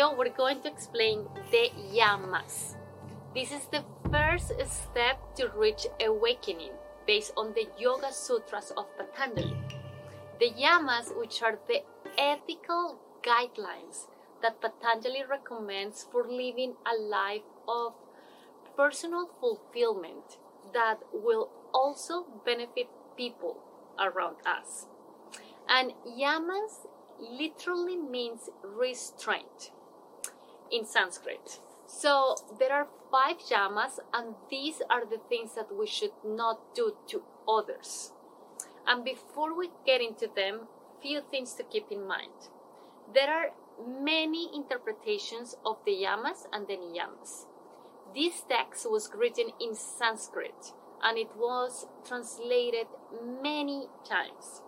video, we're going to explain the yamas. This is the first step to reach awakening based on the Yoga Sutras of Patanjali. The yamas, which are the ethical guidelines that Patanjali recommends for living a life of personal fulfillment that will also benefit people around us. And yamas literally means restraint in Sanskrit. So there are five yamas, and these are the things that we should not do to others. And before we get into them, few things to keep in mind. There are many interpretations of the yamas and the niyamas. This text was written in Sanskrit and it was translated many times.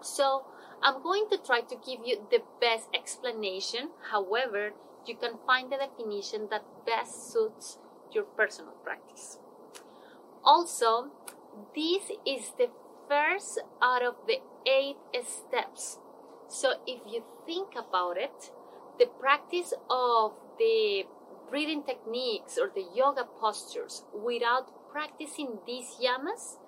So I'm going to try to give you the best explanation. However, you can find the definition that best suits your personal practice. Also, this is the first out of the eight steps. So if you think about it, the practice of the breathing techniques or the yoga postures without practicing these yamas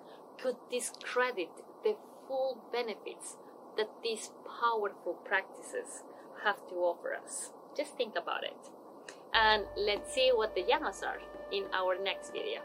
could discredit the full benefits that these powerful practices have to offer us. Just think about it. And let's see what the yamas are in our next video.